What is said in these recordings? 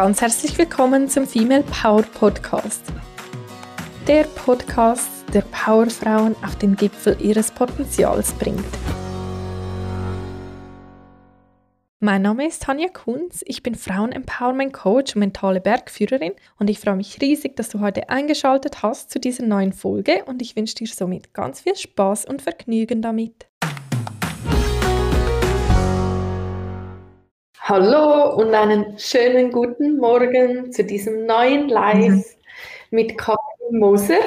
ganz herzlich willkommen zum Female Power Podcast. Der Podcast, der Powerfrauen auf den Gipfel ihres Potenzials bringt. Mein Name ist Tanja Kunz, ich bin Frauen-Empowerment Coach und mentale Bergführerin und ich freue mich riesig, dass du heute eingeschaltet hast zu dieser neuen Folge und ich wünsche dir somit ganz viel Spaß und Vergnügen damit. Hallo und einen schönen guten Morgen zu diesem neuen Live mhm. mit Katrin Moser.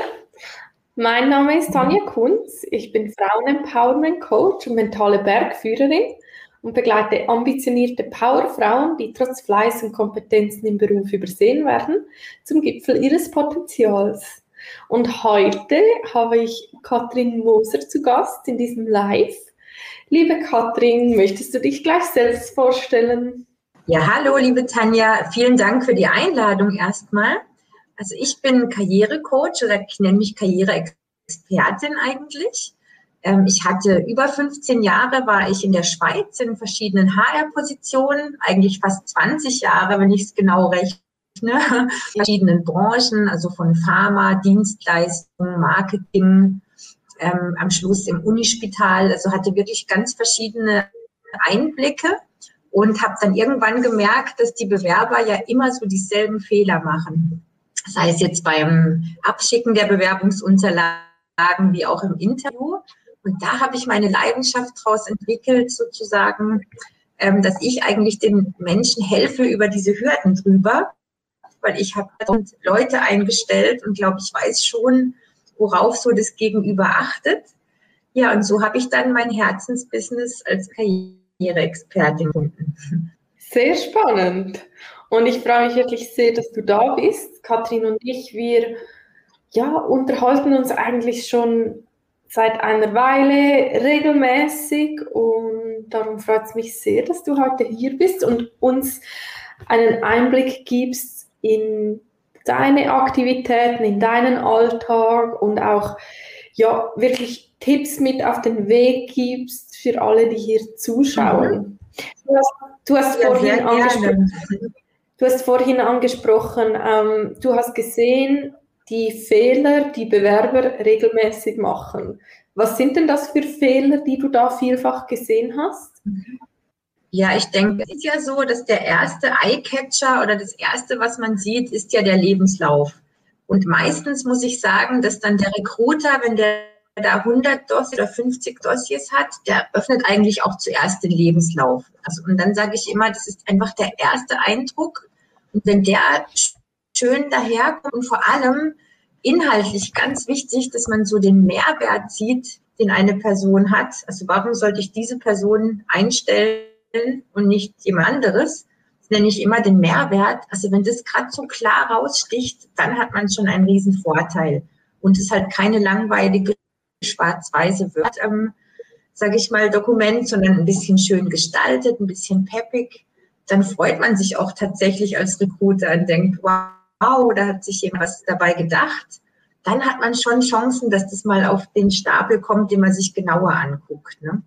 Mein Name ist Tanja Kunz. Ich bin Frauen-Empowerment Coach und mentale Bergführerin und begleite ambitionierte Powerfrauen, die trotz Fleiß und Kompetenzen im Beruf übersehen werden, zum Gipfel ihres Potenzials. Und heute habe ich Katrin Moser zu Gast in diesem Live. Liebe Katrin, möchtest du dich gleich selbst vorstellen? Ja, hallo, liebe Tanja. Vielen Dank für die Einladung erstmal. Also ich bin Karrierecoach oder ich nenne mich Karriereexpertin eigentlich. Ähm, ich hatte über 15 Jahre, war ich in der Schweiz in verschiedenen HR-Positionen, eigentlich fast 20 Jahre, wenn ich es genau rechne, in verschiedenen Branchen, also von Pharma, Dienstleistungen, Marketing, ähm, am Schluss im Unispital, also hatte wirklich ganz verschiedene Einblicke und habe dann irgendwann gemerkt, dass die Bewerber ja immer so dieselben Fehler machen. Sei es jetzt beim Abschicken der Bewerbungsunterlagen wie auch im Interview. Und da habe ich meine Leidenschaft daraus entwickelt, sozusagen, ähm, dass ich eigentlich den Menschen helfe über diese Hürden drüber, weil ich habe Leute eingestellt und glaube, ich weiß schon, worauf so das Gegenüber achtet. Ja, und so habe ich dann mein Herzensbusiness als Karriereexpertin gefunden. Sehr spannend. Und ich freue mich wirklich sehr, dass du da bist. Katrin und ich, wir ja, unterhalten uns eigentlich schon seit einer Weile regelmäßig und darum freut es mich sehr, dass du heute hier bist und uns einen Einblick gibst in deine Aktivitäten, in deinen Alltag und auch ja wirklich Tipps mit auf den Weg gibst für alle, die hier zuschauen. Mhm. Du hast, du hast ja, vorhin angesprochen, du hast vorhin angesprochen, ähm, du hast gesehen, die Fehler, die Bewerber regelmäßig machen. Was sind denn das für Fehler, die du da vielfach gesehen hast? Ja, ich denke, es ist ja so, dass der erste Eyecatcher oder das erste, was man sieht, ist ja der Lebenslauf. Und meistens muss ich sagen, dass dann der Recruiter, wenn der da 100 Dossiers oder 50 Dossiers hat, der öffnet eigentlich auch zuerst den Lebenslauf. Also, und dann sage ich immer, das ist einfach der erste Eindruck. Und wenn der schön daherkommt und vor allem inhaltlich ganz wichtig, dass man so den Mehrwert sieht, den eine Person hat. Also warum sollte ich diese Person einstellen und nicht jemand anderes? Das nenne ich immer den Mehrwert. Also wenn das gerade so klar raussticht, dann hat man schon einen riesen Vorteil. Und es halt keine langweilige schwarz-weiße Word, ähm, sage ich mal, Dokument, sondern ein bisschen schön gestaltet, ein bisschen peppig. Dann freut man sich auch tatsächlich als Recruiter und denkt, wow, da hat sich jemand was dabei gedacht, dann hat man schon Chancen, dass das mal auf den Stapel kommt, den man sich genauer anguckt. Ne?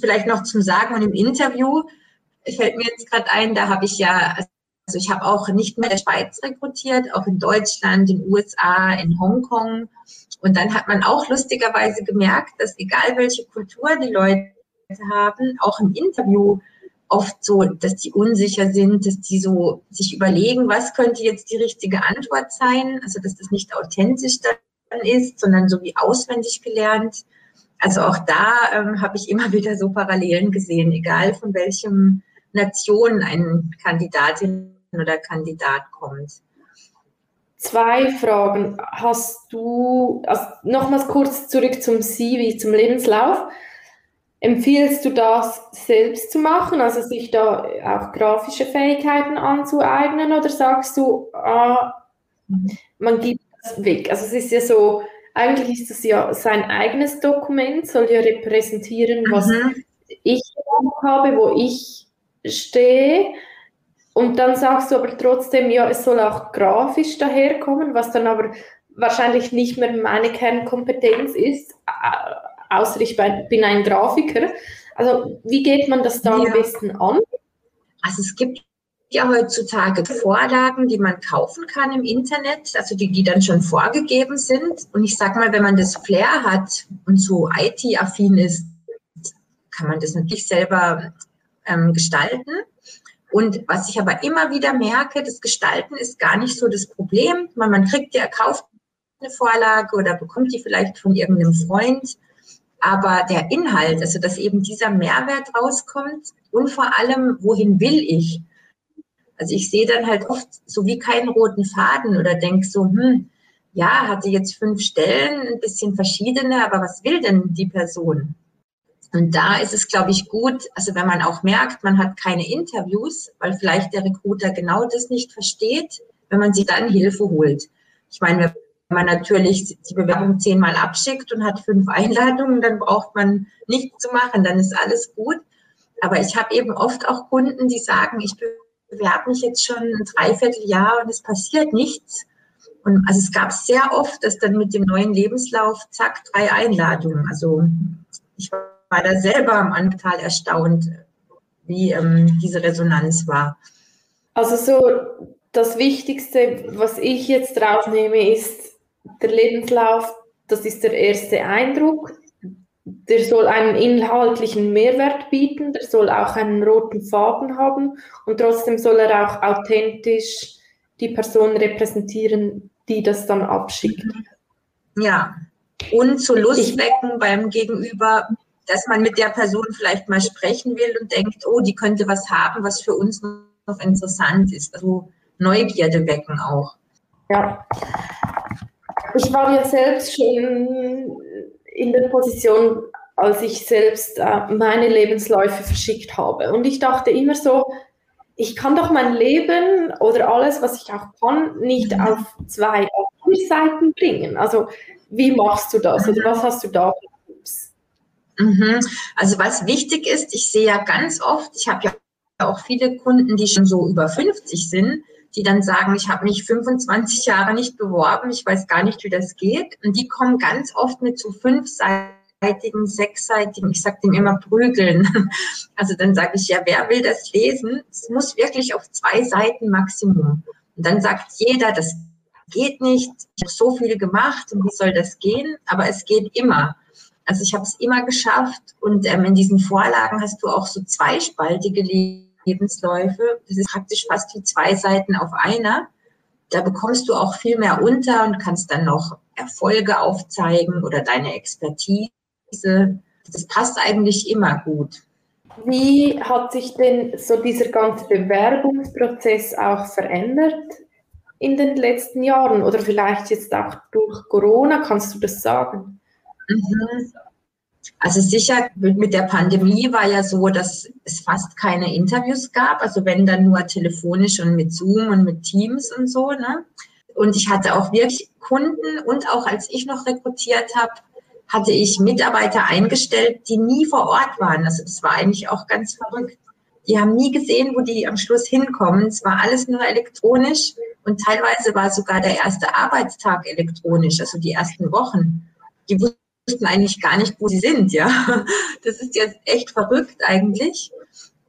Vielleicht noch zum Sagen und im Interview fällt mir jetzt gerade ein, da habe ich ja, also ich habe auch nicht mehr in der Schweiz rekrutiert, auch in Deutschland, in den USA, in Hongkong. Und dann hat man auch lustigerweise gemerkt, dass egal welche Kultur die Leute haben, auch im Interview oft so, dass die unsicher sind, dass die so sich überlegen, was könnte jetzt die richtige Antwort sein, also dass das nicht authentisch dann ist, sondern so wie auswendig gelernt. Also auch da ähm, habe ich immer wieder so Parallelen gesehen, egal von welchem Nation ein Kandidatin oder Kandidat kommt. Zwei Fragen. Hast du, also nochmals kurz zurück zum CV, zum Lebenslauf. Empfiehlst du das selbst zu machen, also sich da auch grafische Fähigkeiten anzueignen oder sagst du, ah, man gibt das weg? Also es ist ja so, eigentlich ist das ja sein eigenes Dokument, soll ja repräsentieren, was mhm. ich habe, wo ich stehe. Und dann sagst du aber trotzdem, ja, es soll auch grafisch daherkommen, was dann aber wahrscheinlich nicht mehr meine Kernkompetenz ist außer ich bin ein Grafiker. Also wie geht man das da ja. am besten an? Also es gibt ja heutzutage Vorlagen, die man kaufen kann im Internet, also die, die dann schon vorgegeben sind. Und ich sag mal, wenn man das Flair hat und so IT-affin ist, kann man das natürlich selber ähm, gestalten. Und was ich aber immer wieder merke, das Gestalten ist gar nicht so das Problem. Man, man kriegt ja, kauft eine Vorlage oder bekommt die vielleicht von irgendeinem Freund. Aber der Inhalt, also dass eben dieser Mehrwert rauskommt und vor allem, wohin will ich? Also ich sehe dann halt oft so wie keinen roten Faden oder denke so, hm, ja, hatte jetzt fünf Stellen, ein bisschen verschiedene, aber was will denn die Person? Und da ist es, glaube ich, gut, also wenn man auch merkt, man hat keine Interviews, weil vielleicht der Recruiter genau das nicht versteht, wenn man sich dann Hilfe holt. Ich meine, wenn man natürlich die Bewerbung zehnmal abschickt und hat fünf Einladungen, dann braucht man nichts zu machen, dann ist alles gut. Aber ich habe eben oft auch Kunden, die sagen, ich bewerbe mich jetzt schon ein Dreivierteljahr und es passiert nichts. Und also es gab sehr oft, dass dann mit dem neuen Lebenslauf, zack, drei Einladungen. Also ich war da selber am Anfang erstaunt, wie ähm, diese Resonanz war. Also so das Wichtigste, was ich jetzt rausnehme, ist der Lebenslauf, das ist der erste Eindruck. Der soll einen inhaltlichen Mehrwert bieten, der soll auch einen roten Faden haben und trotzdem soll er auch authentisch die Person repräsentieren, die das dann abschickt. Ja, und zu Lust wecken beim Gegenüber, dass man mit der Person vielleicht mal sprechen will und denkt, oh, die könnte was haben, was für uns noch interessant ist. Also Neugierde wecken auch. Ja. Ich war ja selbst schon in der Position, als ich selbst äh, meine Lebensläufe verschickt habe. Und ich dachte immer so, ich kann doch mein Leben oder alles, was ich auch kann, nicht mhm. auf zwei Seiten bringen. Also wie machst du das oder was hast du da für Tipps? Mhm. Also was wichtig ist, ich sehe ja ganz oft, ich habe ja auch viele Kunden, die schon so über 50 sind, die dann sagen, ich habe mich 25 Jahre nicht beworben, ich weiß gar nicht, wie das geht. Und die kommen ganz oft mit so fünfseitigen, sechsseitigen, ich sage dem immer Prügeln. Also dann sage ich, ja, wer will das lesen? Es muss wirklich auf zwei Seiten Maximum. Und dann sagt jeder, das geht nicht, ich habe so viel gemacht und wie soll das gehen? Aber es geht immer. Also ich habe es immer geschafft und ähm, in diesen Vorlagen hast du auch so zweispaltige Lebensläufe. Das ist praktisch fast wie zwei Seiten auf einer. Da bekommst du auch viel mehr unter und kannst dann noch Erfolge aufzeigen oder deine Expertise. Das passt eigentlich immer gut. Wie hat sich denn so dieser ganze Bewerbungsprozess auch verändert in den letzten Jahren oder vielleicht jetzt auch durch Corona? Kannst du das sagen? Mhm. Also sicher, mit der Pandemie war ja so, dass es fast keine Interviews gab. Also wenn dann nur telefonisch und mit Zoom und mit Teams und so. Ne? Und ich hatte auch wirklich Kunden und auch als ich noch rekrutiert habe, hatte ich Mitarbeiter eingestellt, die nie vor Ort waren. Also das war eigentlich auch ganz verrückt. Die haben nie gesehen, wo die am Schluss hinkommen. Es war alles nur elektronisch und teilweise war sogar der erste Arbeitstag elektronisch, also die ersten Wochen. Die wussten eigentlich gar nicht, wo sie sind, ja. Das ist jetzt echt verrückt eigentlich.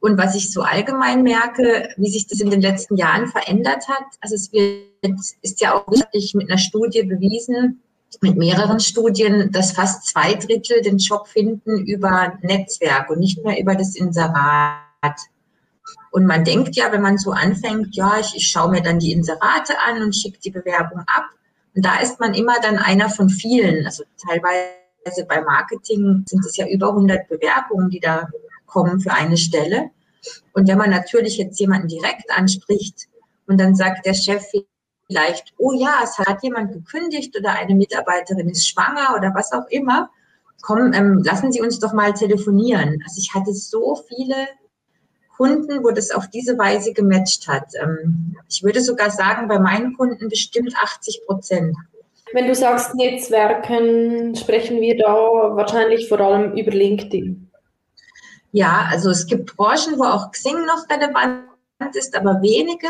Und was ich so allgemein merke, wie sich das in den letzten Jahren verändert hat, also es wird, ist ja auch wirklich mit einer Studie bewiesen, mit mehreren Studien, dass fast zwei Drittel den Job finden über Netzwerk und nicht mehr über das Inserat. Und man denkt ja, wenn man so anfängt, ja, ich, ich schaue mir dann die Inserate an und schicke die Bewerbung ab. Und da ist man immer dann einer von vielen. Also teilweise also bei Marketing sind es ja über 100 Bewerbungen, die da kommen für eine Stelle. Und wenn man natürlich jetzt jemanden direkt anspricht und dann sagt der Chef vielleicht, oh ja, es hat jemand gekündigt oder eine Mitarbeiterin ist schwanger oder was auch immer, komm, ähm, lassen Sie uns doch mal telefonieren. Also ich hatte so viele Kunden, wo das auf diese Weise gematcht hat. Ähm, ich würde sogar sagen, bei meinen Kunden bestimmt 80 Prozent. Wenn du sagst Netzwerken, sprechen wir da wahrscheinlich vor allem über LinkedIn. Ja, also es gibt Branchen, wo auch Xing noch relevant ist, aber wenige.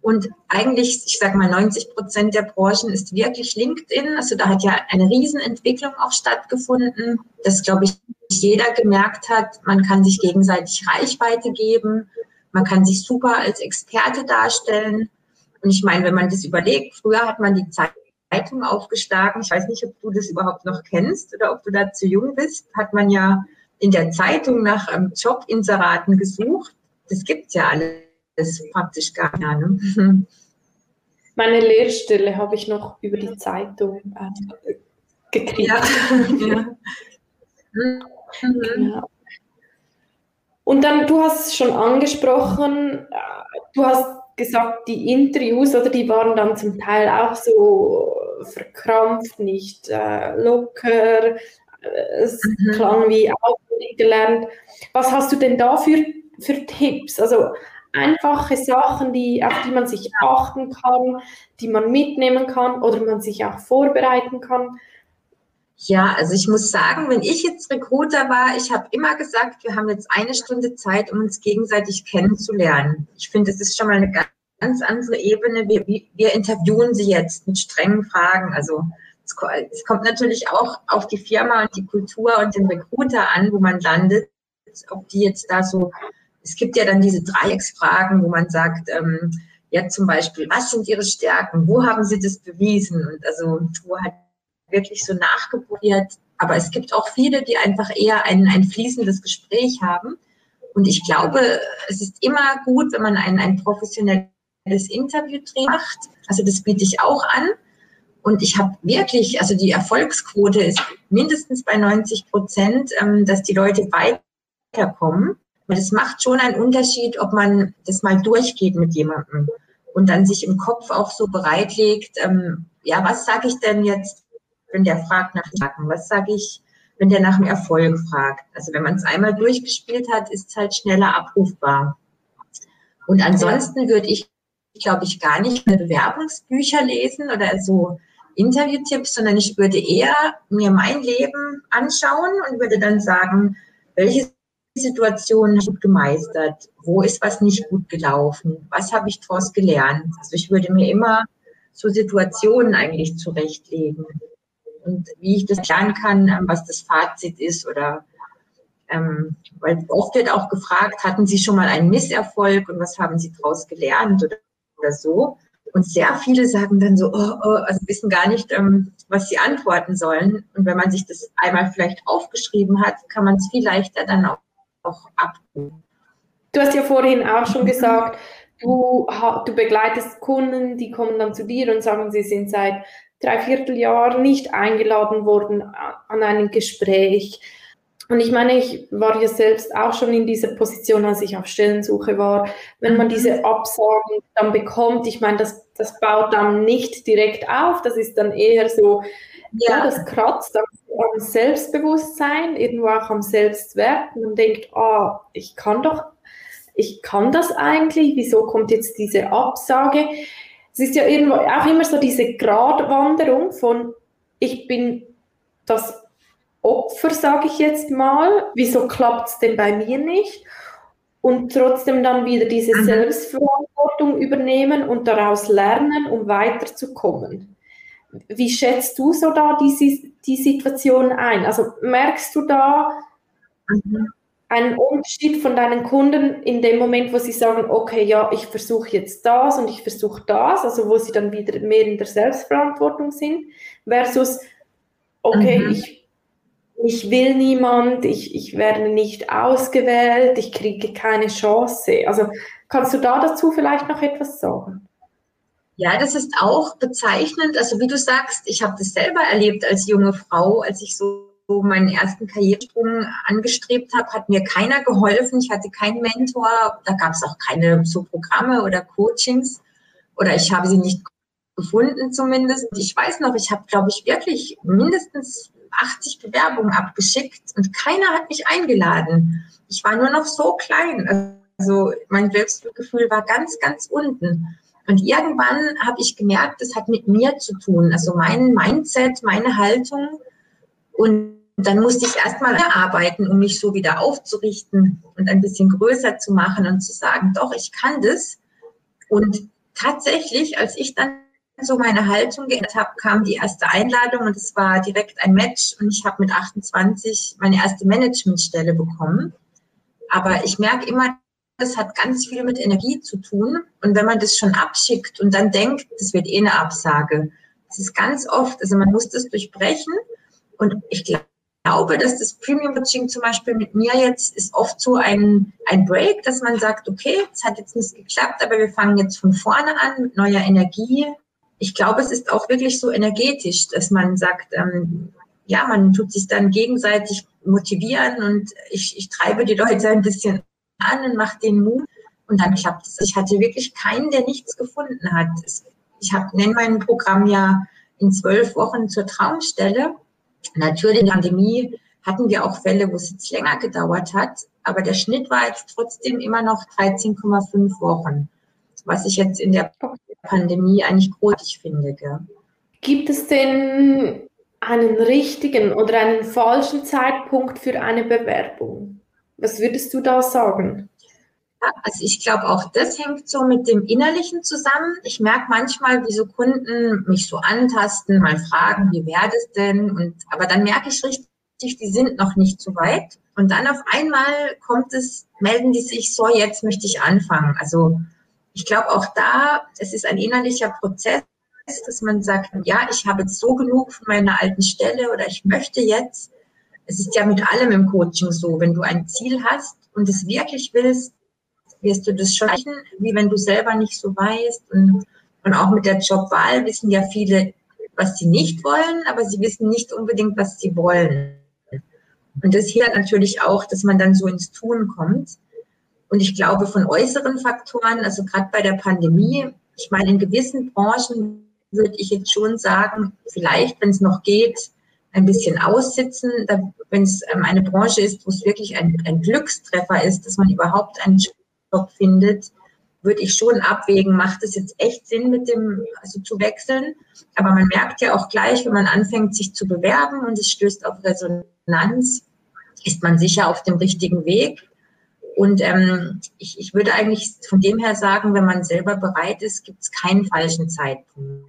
Und eigentlich, ich sage mal, 90 Prozent der Branchen ist wirklich LinkedIn. Also da hat ja eine Riesenentwicklung auch stattgefunden, dass, glaube ich, jeder gemerkt hat, man kann sich gegenseitig Reichweite geben. Man kann sich super als Experte darstellen. Und ich meine, wenn man das überlegt, früher hat man die Zeitung aufgeschlagen. Ich weiß nicht, ob du das überhaupt noch kennst oder ob du da zu jung bist. Hat man ja in der Zeitung nach ähm, Jobinseraten gesucht. Das gibt es ja alles praktisch gar nicht. Ne? Meine Lehrstelle habe ich noch über die Zeitung äh, gekriegt. Ja. ja. Mhm. Und dann, du hast es schon angesprochen, äh, du hast gesagt, die Interviews, oder die waren dann zum Teil auch so verkrampft, nicht äh, locker, es mhm. klang wie auswendig gelernt. Was hast du denn da für, für Tipps? Also einfache Sachen, die, auf die man sich achten kann, die man mitnehmen kann oder man sich auch vorbereiten kann. Ja, also ich muss sagen, wenn ich jetzt Recruiter war, ich habe immer gesagt, wir haben jetzt eine Stunde Zeit, um uns gegenseitig kennenzulernen. Ich finde, das ist schon mal eine ganz andere Ebene. Wir, wir interviewen sie jetzt mit strengen Fragen. Also es kommt natürlich auch auf die Firma und die Kultur und den Recruiter an, wo man landet, ob die jetzt da so, es gibt ja dann diese Dreiecksfragen, wo man sagt, ähm, ja zum Beispiel, was sind ihre Stärken, wo haben sie das bewiesen und also wo halt wirklich so nachgebohrt. Aber es gibt auch viele, die einfach eher ein, ein fließendes Gespräch haben. Und ich glaube, es ist immer gut, wenn man ein, ein professionelles Interview macht. Also das biete ich auch an. Und ich habe wirklich, also die Erfolgsquote ist mindestens bei 90 Prozent, ähm, dass die Leute weiterkommen. Und es macht schon einen Unterschied, ob man das mal durchgeht mit jemandem und dann sich im Kopf auch so bereitlegt, ähm, ja, was sage ich denn jetzt, wenn der fragt nach Nacken? Was sage ich, wenn der nach dem Erfolg fragt? Also wenn man es einmal durchgespielt hat, ist es halt schneller abrufbar. Und ansonsten würde ich, glaube ich, gar nicht mehr Bewerbungsbücher lesen oder so Interviewtipps, sondern ich würde eher mir mein Leben anschauen und würde dann sagen, welche Situation gut gemeistert, wo ist was nicht gut gelaufen, was habe ich daraus gelernt. Also ich würde mir immer so Situationen eigentlich zurechtlegen und wie ich das lernen kann, ähm, was das Fazit ist oder ähm, weil oft wird auch gefragt, hatten Sie schon mal einen Misserfolg und was haben Sie daraus gelernt oder, oder so. Und sehr viele sagen dann so, oh, oh, also wissen gar nicht, ähm, was sie antworten sollen. Und wenn man sich das einmal vielleicht aufgeschrieben hat, kann man es viel leichter dann auch, auch abtun. Du hast ja vorhin auch schon gesagt, du, du begleitest Kunden, die kommen dann zu dir und sagen, sie sind seit dreiviertel Jahren nicht eingeladen worden an ein Gespräch. Und ich meine, ich war ja selbst auch schon in dieser Position, als ich auf Stellensuche war. Wenn man diese mhm. Absagen dann bekommt, ich meine, das, das baut dann nicht direkt auf, das ist dann eher so, ja, ja das kratzt am Selbstbewusstsein, irgendwo auch am Selbstwert. Man denkt, ah, oh, ich kann doch, ich kann das eigentlich, wieso kommt jetzt diese Absage? Es ist ja irgendwo auch immer so diese Gratwanderung von, ich bin das Opfer, sage ich jetzt mal, wieso klappt es denn bei mir nicht? Und trotzdem dann wieder diese mhm. Selbstverantwortung übernehmen und daraus lernen, um weiterzukommen. Wie schätzt du so da die, die Situation ein? Also merkst du da mhm. Einen Unterschied von deinen Kunden in dem Moment, wo sie sagen, okay, ja, ich versuche jetzt das und ich versuche das, also wo sie dann wieder mehr in der Selbstverantwortung sind, versus, okay, mhm. ich ich will niemand, ich, ich werde nicht ausgewählt, ich kriege keine Chance. Also kannst du da dazu vielleicht noch etwas sagen? Ja, das ist auch bezeichnend. Also wie du sagst, ich habe das selber erlebt als junge Frau, als ich so meinen ersten Karrieresprung angestrebt habe, hat mir keiner geholfen. Ich hatte keinen Mentor. Da gab es auch keine so Programme oder Coachings. Oder ich habe sie nicht gefunden zumindest. Ich weiß noch, ich habe, glaube ich, wirklich mindestens 80 Bewerbungen abgeschickt und keiner hat mich eingeladen. Ich war nur noch so klein. Also mein Selbstgefühl war ganz, ganz unten. Und irgendwann habe ich gemerkt, das hat mit mir zu tun. Also mein Mindset, meine Haltung. Und dann musste ich erstmal arbeiten, um mich so wieder aufzurichten und ein bisschen größer zu machen und zu sagen, doch, ich kann das. Und tatsächlich, als ich dann so meine Haltung geändert habe, kam die erste Einladung und es war direkt ein Match und ich habe mit 28 meine erste Managementstelle bekommen. Aber ich merke immer, das hat ganz viel mit Energie zu tun. Und wenn man das schon abschickt und dann denkt, das wird eh eine Absage, das ist ganz oft, also man muss das durchbrechen. Und ich glaube, dass das Premium Coaching zum Beispiel mit mir jetzt ist oft so ein, ein Break, dass man sagt, okay, es hat jetzt nicht geklappt, aber wir fangen jetzt von vorne an mit neuer Energie. Ich glaube, es ist auch wirklich so energetisch, dass man sagt, ähm, ja, man tut sich dann gegenseitig motivieren und ich, ich treibe die Leute ein bisschen an und mache den Mut und dann klappt es. Ich hatte wirklich keinen, der nichts gefunden hat. Ich habe nenne mein Programm ja in zwölf Wochen zur Traumstelle. Natürlich in der Pandemie hatten wir auch Fälle, wo es jetzt länger gedauert hat, aber der Schnitt war jetzt trotzdem immer noch 13,5 Wochen, was ich jetzt in der Pandemie eigentlich großartig finde. Gell? Gibt es denn einen richtigen oder einen falschen Zeitpunkt für eine Bewerbung? Was würdest du da sagen? Also ich glaube, auch das hängt so mit dem Innerlichen zusammen. Ich merke manchmal, wie so Kunden mich so antasten, mal fragen, wie wäre das denn? Und, aber dann merke ich richtig, die sind noch nicht so weit. Und dann auf einmal kommt es, melden die sich so, jetzt möchte ich anfangen. Also ich glaube auch da, es ist ein innerlicher Prozess, dass man sagt, ja, ich habe jetzt so genug von meiner alten Stelle oder ich möchte jetzt. Es ist ja mit allem im Coaching so, wenn du ein Ziel hast und es wirklich willst, wirst du das schaffen, wie wenn du selber nicht so weißt. Und, und auch mit der Jobwahl wissen ja viele, was sie nicht wollen, aber sie wissen nicht unbedingt, was sie wollen. Und das hier natürlich auch, dass man dann so ins Tun kommt. Und ich glaube, von äußeren Faktoren, also gerade bei der Pandemie, ich meine, in gewissen Branchen würde ich jetzt schon sagen, vielleicht, wenn es noch geht, ein bisschen aussitzen. Wenn es ähm, eine Branche ist, wo es wirklich ein, ein Glückstreffer ist, dass man überhaupt einen Job findet, würde ich schon abwägen, macht es jetzt echt Sinn, mit dem, also zu wechseln. Aber man merkt ja auch gleich, wenn man anfängt, sich zu bewerben und es stößt auf Resonanz, ist man sicher auf dem richtigen Weg. Und ähm, ich, ich würde eigentlich von dem her sagen, wenn man selber bereit ist, gibt es keinen falschen Zeitpunkt.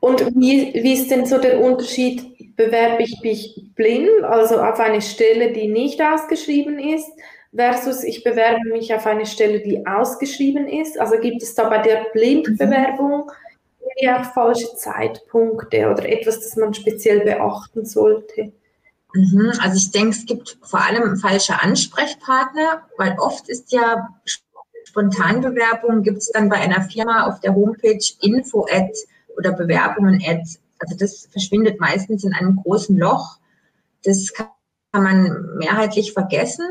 Und wie, wie ist denn so der Unterschied? Bewerbe ich mich blind, also auf eine Stelle, die nicht ausgeschrieben ist, versus ich bewerbe mich auf eine Stelle, die ausgeschrieben ist? Also gibt es da bei der Blindbewerbung ja falsche Zeitpunkte oder etwas, das man speziell beachten sollte? Mhm, also ich denke, es gibt vor allem falsche Ansprechpartner, weil oft ist ja Spontanbewerbung, gibt es dann bei einer Firma auf der Homepage info at oder Bewerbungen, Ads. Also das verschwindet meistens in einem großen Loch. Das kann man mehrheitlich vergessen.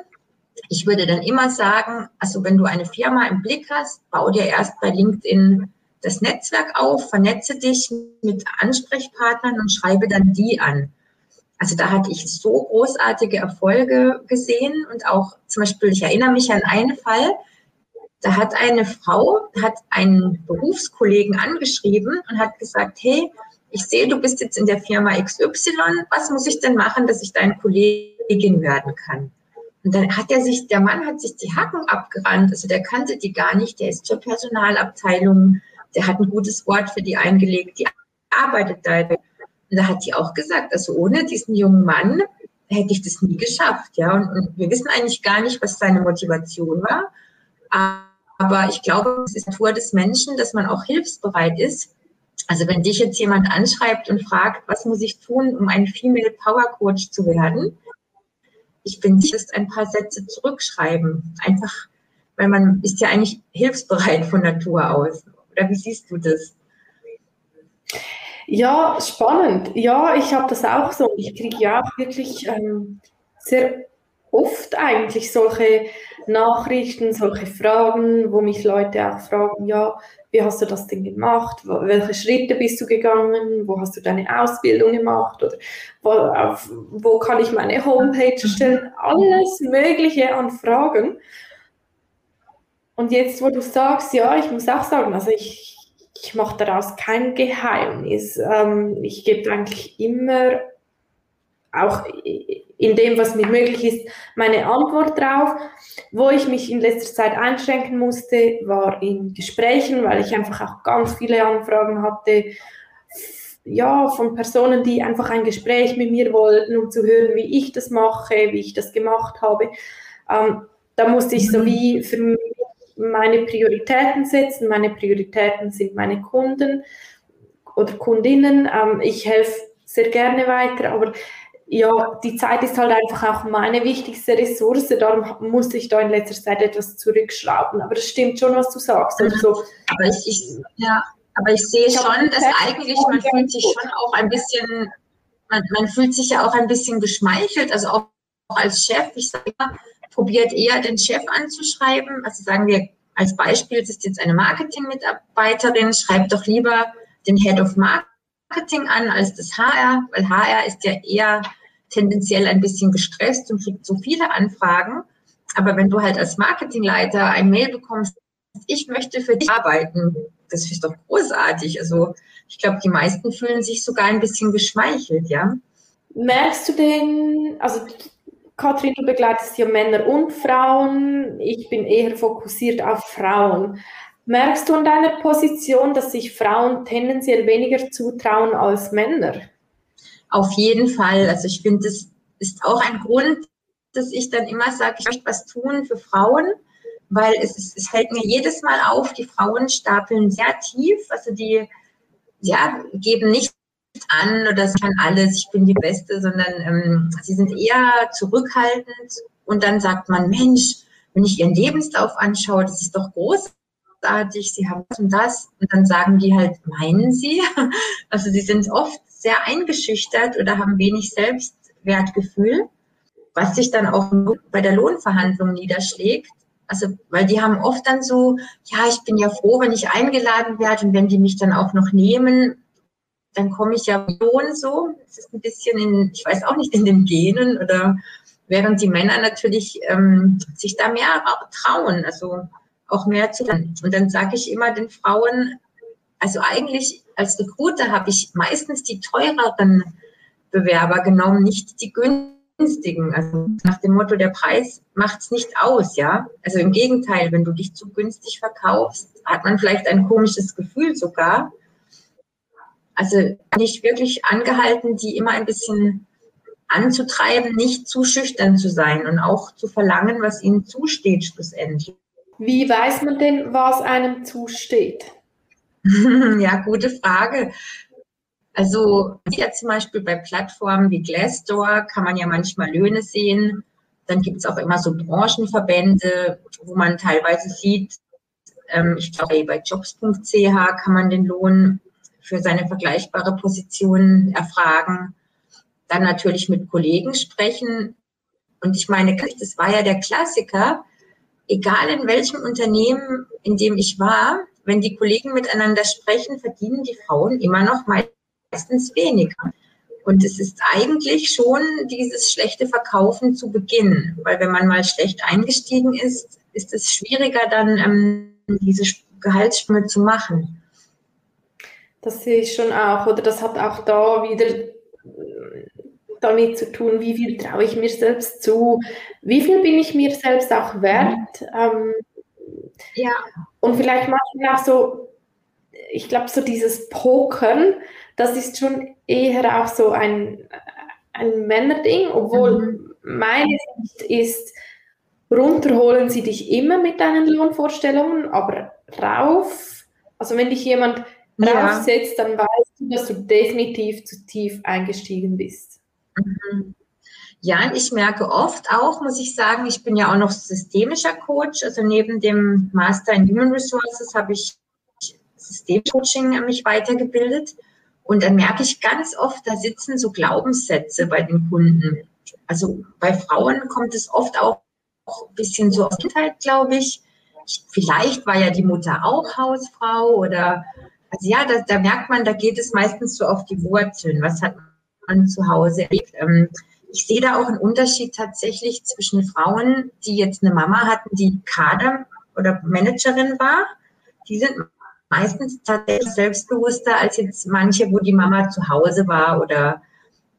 Ich würde dann immer sagen, also wenn du eine Firma im Blick hast, bau dir erst bei LinkedIn das Netzwerk auf, vernetze dich mit Ansprechpartnern und schreibe dann die an. Also da hatte ich so großartige Erfolge gesehen und auch zum Beispiel, ich erinnere mich an einen Fall, da hat eine Frau, hat einen Berufskollegen angeschrieben und hat gesagt, hey, ich sehe, du bist jetzt in der Firma XY, was muss ich denn machen, dass ich deine Kollegin werden kann? Und dann hat er sich, der Mann hat sich die Hacken abgerannt, also der kannte die gar nicht, der ist zur Personalabteilung, der hat ein gutes Wort für die eingelegt, die arbeitet da. Und da hat die auch gesagt, also ohne diesen jungen Mann hätte ich das nie geschafft, ja. Und, und wir wissen eigentlich gar nicht, was seine Motivation war. Aber ich glaube, es ist Natur des Menschen, dass man auch hilfsbereit ist. Also wenn dich jetzt jemand anschreibt und fragt, was muss ich tun, um ein Female Power Coach zu werden? Ich bin sicher, ein paar Sätze zurückschreiben. Einfach, weil man ist ja eigentlich hilfsbereit von Natur aus. Oder wie siehst du das? Ja, spannend. Ja, ich habe das auch so. Ich kriege ja auch wirklich ähm, sehr oft eigentlich solche Nachrichten, solche Fragen, wo mich Leute auch fragen, ja, wie hast du das denn gemacht? Welche Schritte bist du gegangen? Wo hast du deine Ausbildung gemacht? Oder wo, auf, wo kann ich meine Homepage stellen? Alles Mögliche an Fragen. Und jetzt, wo du sagst, ja, ich muss auch sagen, also ich, ich mache daraus kein Geheimnis. Ähm, ich gebe eigentlich immer auch in dem, was mir möglich ist, meine Antwort drauf. Wo ich mich in letzter Zeit einschränken musste, war in Gesprächen, weil ich einfach auch ganz viele Anfragen hatte, ja, von Personen, die einfach ein Gespräch mit mir wollten, um zu hören, wie ich das mache, wie ich das gemacht habe. Ähm, da musste ich so wie für mich meine Prioritäten setzen. Meine Prioritäten sind meine Kunden oder Kundinnen. Ähm, ich helfe sehr gerne weiter, aber ja, die Zeit ist halt einfach auch meine wichtigste Ressource. Darum muss ich da in letzter Zeit etwas zurückschrauben. Aber es stimmt schon, was du sagst. Also, aber ich, ich, ja, aber ich sehe ich schon, dass eigentlich man fühlt sich schon auch ein bisschen, man, man fühlt sich ja auch ein bisschen geschmeichelt. Also auch, auch als Chef, ich sage immer, probiert eher den Chef anzuschreiben. Also sagen wir als Beispiel, es ist jetzt eine Marketing-Mitarbeiterin, schreibt doch lieber den Head of Marketing an als das HR, weil HR ist ja eher tendenziell ein bisschen gestresst und kriegt so viele Anfragen. Aber wenn du halt als Marketingleiter ein Mail bekommst, ich möchte für dich arbeiten, das ist doch großartig. Also ich glaube, die meisten fühlen sich sogar ein bisschen geschmeichelt, ja. Merkst du denn, also Kathrin, du begleitest ja Männer und Frauen. Ich bin eher fokussiert auf Frauen. Merkst du in deiner Position, dass sich Frauen tendenziell weniger zutrauen als Männer? Auf jeden Fall. Also ich finde, das ist auch ein Grund, dass ich dann immer sage, ich möchte was tun für Frauen, weil es, ist, es fällt mir jedes Mal auf, die Frauen stapeln sehr tief. Also die ja, geben nicht an oder kann alles, ich bin die Beste, sondern ähm, sie sind eher zurückhaltend und dann sagt man, Mensch, wenn ich ihren Lebenslauf anschaue, das ist doch großartig, sie haben das und das und dann sagen die halt, meinen sie? Also sie sind oft sehr eingeschüchtert oder haben wenig Selbstwertgefühl, was sich dann auch bei der Lohnverhandlung niederschlägt. Also, weil die haben oft dann so, ja, ich bin ja froh, wenn ich eingeladen werde und wenn die mich dann auch noch nehmen, dann komme ich ja schon so. Es ist ein bisschen in, ich weiß auch nicht, in den Genen oder während die Männer natürlich ähm, sich da mehr trauen, also auch mehr zu lernen. Und dann sage ich immer den Frauen, also eigentlich als Recruiter habe ich meistens die teureren Bewerber genommen, nicht die günstigen. Also nach dem Motto, der Preis macht es nicht aus, ja. Also im Gegenteil, wenn du dich zu günstig verkaufst, hat man vielleicht ein komisches Gefühl sogar. Also nicht wirklich angehalten, die immer ein bisschen anzutreiben, nicht zu schüchtern zu sein und auch zu verlangen, was ihnen zusteht schlussendlich. Wie weiß man denn, was einem zusteht? ja, gute Frage. Also ja zum Beispiel bei Plattformen wie Glassdoor kann man ja manchmal Löhne sehen. Dann gibt es auch immer so Branchenverbände, wo man teilweise sieht, ähm, ich glaube bei jobs.ch kann man den Lohn für seine vergleichbare Position erfragen. Dann natürlich mit Kollegen sprechen. Und ich meine, das war ja der Klassiker. Egal in welchem Unternehmen, in dem ich war, wenn die Kollegen miteinander sprechen, verdienen die Frauen immer noch meistens weniger. Und es ist eigentlich schon dieses schlechte Verkaufen zu Beginn, weil wenn man mal schlecht eingestiegen ist, ist es schwieriger dann ähm, diese Gehaltssprünge zu machen. Das sehe ich schon auch. Oder das hat auch da wieder damit zu tun, wie viel traue ich mir selbst zu, wie viel bin ich mir selbst auch wert. Ähm, ja. Und vielleicht manchmal auch so, ich glaube, so dieses Pokern, das ist schon eher auch so ein, ein Männerding, obwohl mhm. meine Sicht ist, runterholen sie dich immer mit deinen Lohnvorstellungen, aber rauf, also wenn dich jemand ja. dann weißt du, dass du definitiv zu tief eingestiegen bist. Mhm. Ja, ich merke oft auch, muss ich sagen, ich bin ja auch noch systemischer Coach. Also neben dem Master in Human Resources habe ich Systemcoaching mich weitergebildet. Und dann merke ich ganz oft, da sitzen so Glaubenssätze bei den Kunden. Also bei Frauen kommt es oft auch ein bisschen so aus Kindheit, glaube ich. Vielleicht war ja die Mutter auch Hausfrau oder also ja, da, da, merkt man, da geht es meistens so auf die Wurzeln. Was hat man zu Hause erlebt? Ähm, ich sehe da auch einen Unterschied tatsächlich zwischen Frauen, die jetzt eine Mama hatten, die Kader oder Managerin war. Die sind meistens tatsächlich selbstbewusster als jetzt manche, wo die Mama zu Hause war oder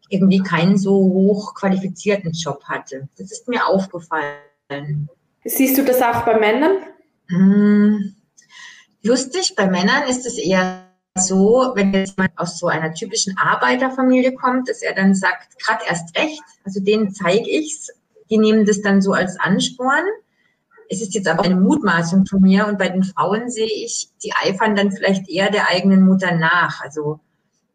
irgendwie keinen so hoch qualifizierten Job hatte. Das ist mir aufgefallen. Siehst du das auch bei Männern? Hm, Lustig, bei Männern ist es eher so, wenn jetzt jemand aus so einer typischen Arbeiterfamilie kommt, dass er dann sagt, gerade erst recht, also denen zeige ich's, die nehmen das dann so als Ansporn. es ist jetzt aber eine Mutmaßung von mir und bei den Frauen sehe ich, die eifern dann vielleicht eher der eigenen Mutter nach. Also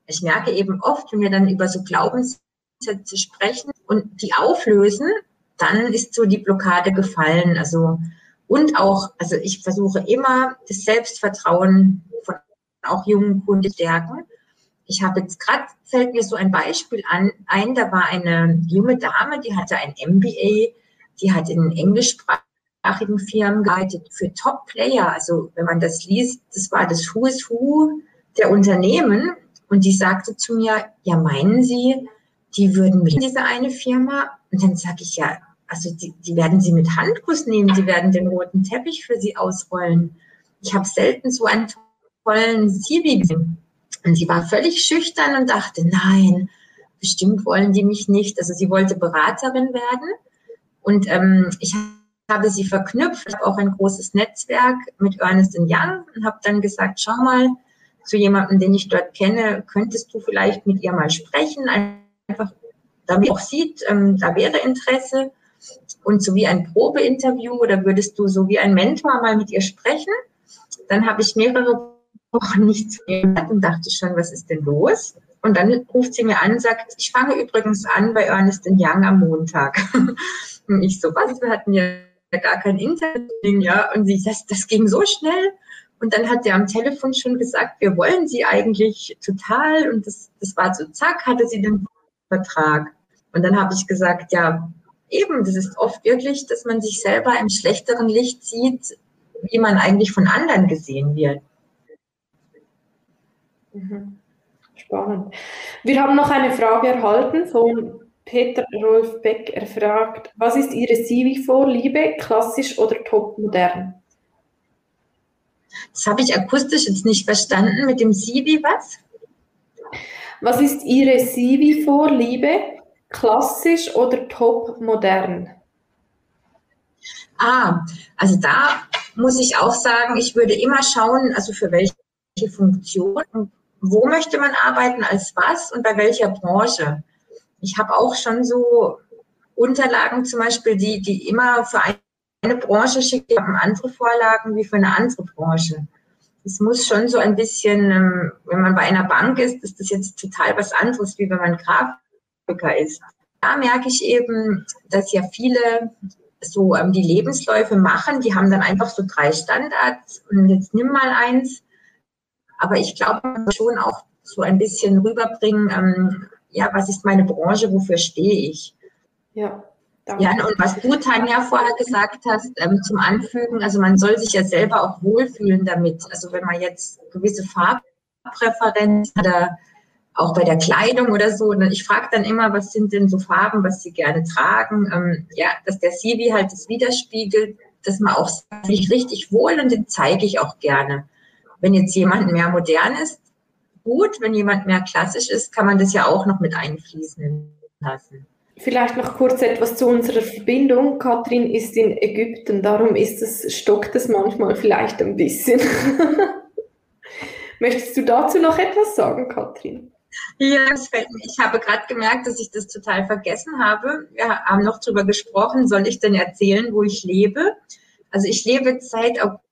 ich merke eben oft, wenn wir dann über so Glaubenssätze sprechen und die auflösen, dann ist so die Blockade gefallen. Also und auch, also ich versuche immer das Selbstvertrauen auch jungen Kunden stärken. Ich habe jetzt gerade, fällt mir so ein Beispiel an, ein, da war eine junge Dame, die hatte ein MBA, die hat in englischsprachigen Firmen gearbeitet für Top-Player. Also wenn man das liest, das war das Who is Who der Unternehmen. Und die sagte zu mir, ja, meinen Sie, die würden mit diese eine Firma? Und dann sage ich, ja, also die, die werden sie mit Handkuss nehmen, die werden den roten Teppich für sie ausrollen. Ich habe selten so einen tollen CV gesehen. Und sie war völlig schüchtern und dachte, nein, bestimmt wollen die mich nicht. Also sie wollte Beraterin werden. Und ähm, ich habe sie verknüpft, ich habe auch ein großes Netzwerk mit Ernest Young und habe dann gesagt, schau mal, zu jemandem, den ich dort kenne, könntest du vielleicht mit ihr mal sprechen, einfach damit auch sieht, ähm, da wäre Interesse. Und so wie ein Probeinterview oder würdest du so wie ein Mentor mal mit ihr sprechen? Dann habe ich mehrere Wochen nichts gehört und dachte schon, was ist denn los? Und dann ruft sie mir an und sagt, ich fange übrigens an bei Ernest Young am Montag. Und ich so, was? Wir hatten ja gar kein Internet, ja. Und sie, das, das ging so schnell. Und dann hat sie am Telefon schon gesagt, wir wollen sie eigentlich total. Und das, das war so, zack, hatte sie den Vertrag. Und dann habe ich gesagt, ja, eben, das ist oft wirklich, dass man sich selber im schlechteren Licht sieht, wie man eigentlich von anderen gesehen wird. Mhm. Spannend. Wir haben noch eine Frage erhalten von Peter Rolf Beck. Er fragt, was ist Ihre CV-Vorliebe, klassisch oder topmodern? Das habe ich akustisch jetzt nicht verstanden. Mit dem CV was? Was ist Ihre CV-Vorliebe, klassisch oder topmodern? Ah, also da muss ich auch sagen, ich würde immer schauen, also für welche Funktion, wo möchte man arbeiten, als was und bei welcher Branche. Ich habe auch schon so Unterlagen zum Beispiel, die, die immer für eine Branche schicken, haben andere Vorlagen wie für eine andere Branche. Es muss schon so ein bisschen, ähm, wenn man bei einer Bank ist, ist das jetzt total was anderes, wie wenn man Graf Grafiker ist. Da merke ich eben, dass ja viele so ähm, die Lebensläufe machen, die haben dann einfach so drei Standards und jetzt nimm mal eins. Aber ich glaube, schon auch so ein bisschen rüberbringen, ähm, ja, was ist meine Branche, wofür stehe ich? Ja. Danke. Ja, und was du, Tanja, vorher gesagt hast, ähm, zum Anfügen, also man soll sich ja selber auch wohlfühlen damit. Also wenn man jetzt gewisse Farbpräferenzen oder auch bei der Kleidung oder so. Und ich frage dann immer, was sind denn so Farben, was sie gerne tragen? Ähm, ja, dass der CV halt das widerspiegelt, dass man auch sich richtig wohl und den zeige ich auch gerne. Wenn jetzt jemand mehr modern ist, gut. Wenn jemand mehr klassisch ist, kann man das ja auch noch mit einfließen lassen. Vielleicht noch kurz etwas zu unserer Verbindung. Katrin ist in Ägypten, darum ist es, stockt es manchmal vielleicht ein bisschen. Möchtest du dazu noch etwas sagen, Katrin? Ja, ich habe gerade gemerkt, dass ich das total vergessen habe. Wir haben noch darüber gesprochen, soll ich denn erzählen, wo ich lebe? Also ich lebe seit August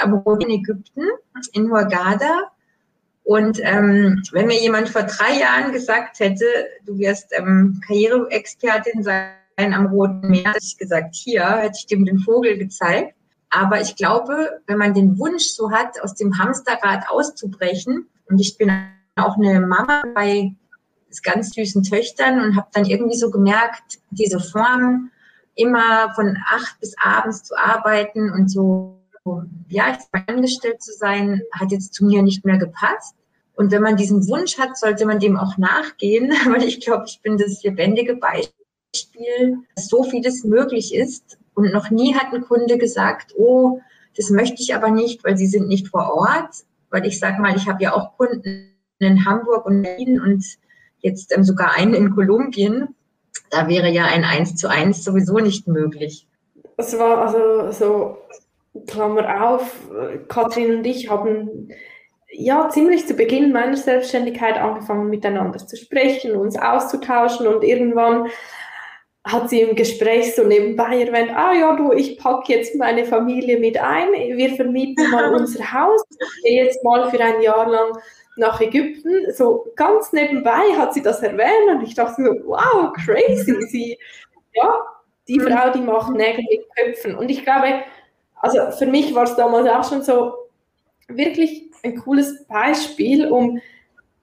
am Rot in Ägypten, in Hurghada. Und ähm, wenn mir jemand vor drei Jahren gesagt hätte, du wirst ähm, Karriereexpertin sein am Roten Meer, hätte ich gesagt, hier hätte ich dem den Vogel gezeigt. Aber ich glaube, wenn man den Wunsch so hat, aus dem Hamsterrad auszubrechen, und ich bin auch eine Mama bei ganz süßen Töchtern und habe dann irgendwie so gemerkt, diese Form immer von acht bis abends zu arbeiten und so, ja, angestellt zu sein, hat jetzt zu mir nicht mehr gepasst. Und wenn man diesen Wunsch hat, sollte man dem auch nachgehen, weil ich glaube, ich bin das lebendige Beispiel, dass so vieles möglich ist. Und noch nie hat ein Kunde gesagt, oh, das möchte ich aber nicht, weil sie sind nicht vor Ort. Weil ich sage mal, ich habe ja auch Kunden, in Hamburg und Berlin und jetzt ähm, sogar einen in Kolumbien. Da wäre ja ein Eins zu eins sowieso nicht möglich. Es war also so, Klammer auf, Kathrin und ich haben ja ziemlich zu Beginn meiner Selbstständigkeit angefangen miteinander zu sprechen, uns auszutauschen und irgendwann hat sie im Gespräch so nebenbei erwähnt, ah ja, du, ich packe jetzt meine Familie mit ein, wir vermieten mal unser Haus, ich gehe jetzt mal für ein Jahr lang nach Ägypten. So ganz nebenbei hat sie das erwähnt und ich dachte so, wow, crazy. Sie, ja, die mhm. Frau, die macht Nägel mit Köpfen. Und ich glaube, also für mich war es damals auch schon so wirklich ein cooles Beispiel, um,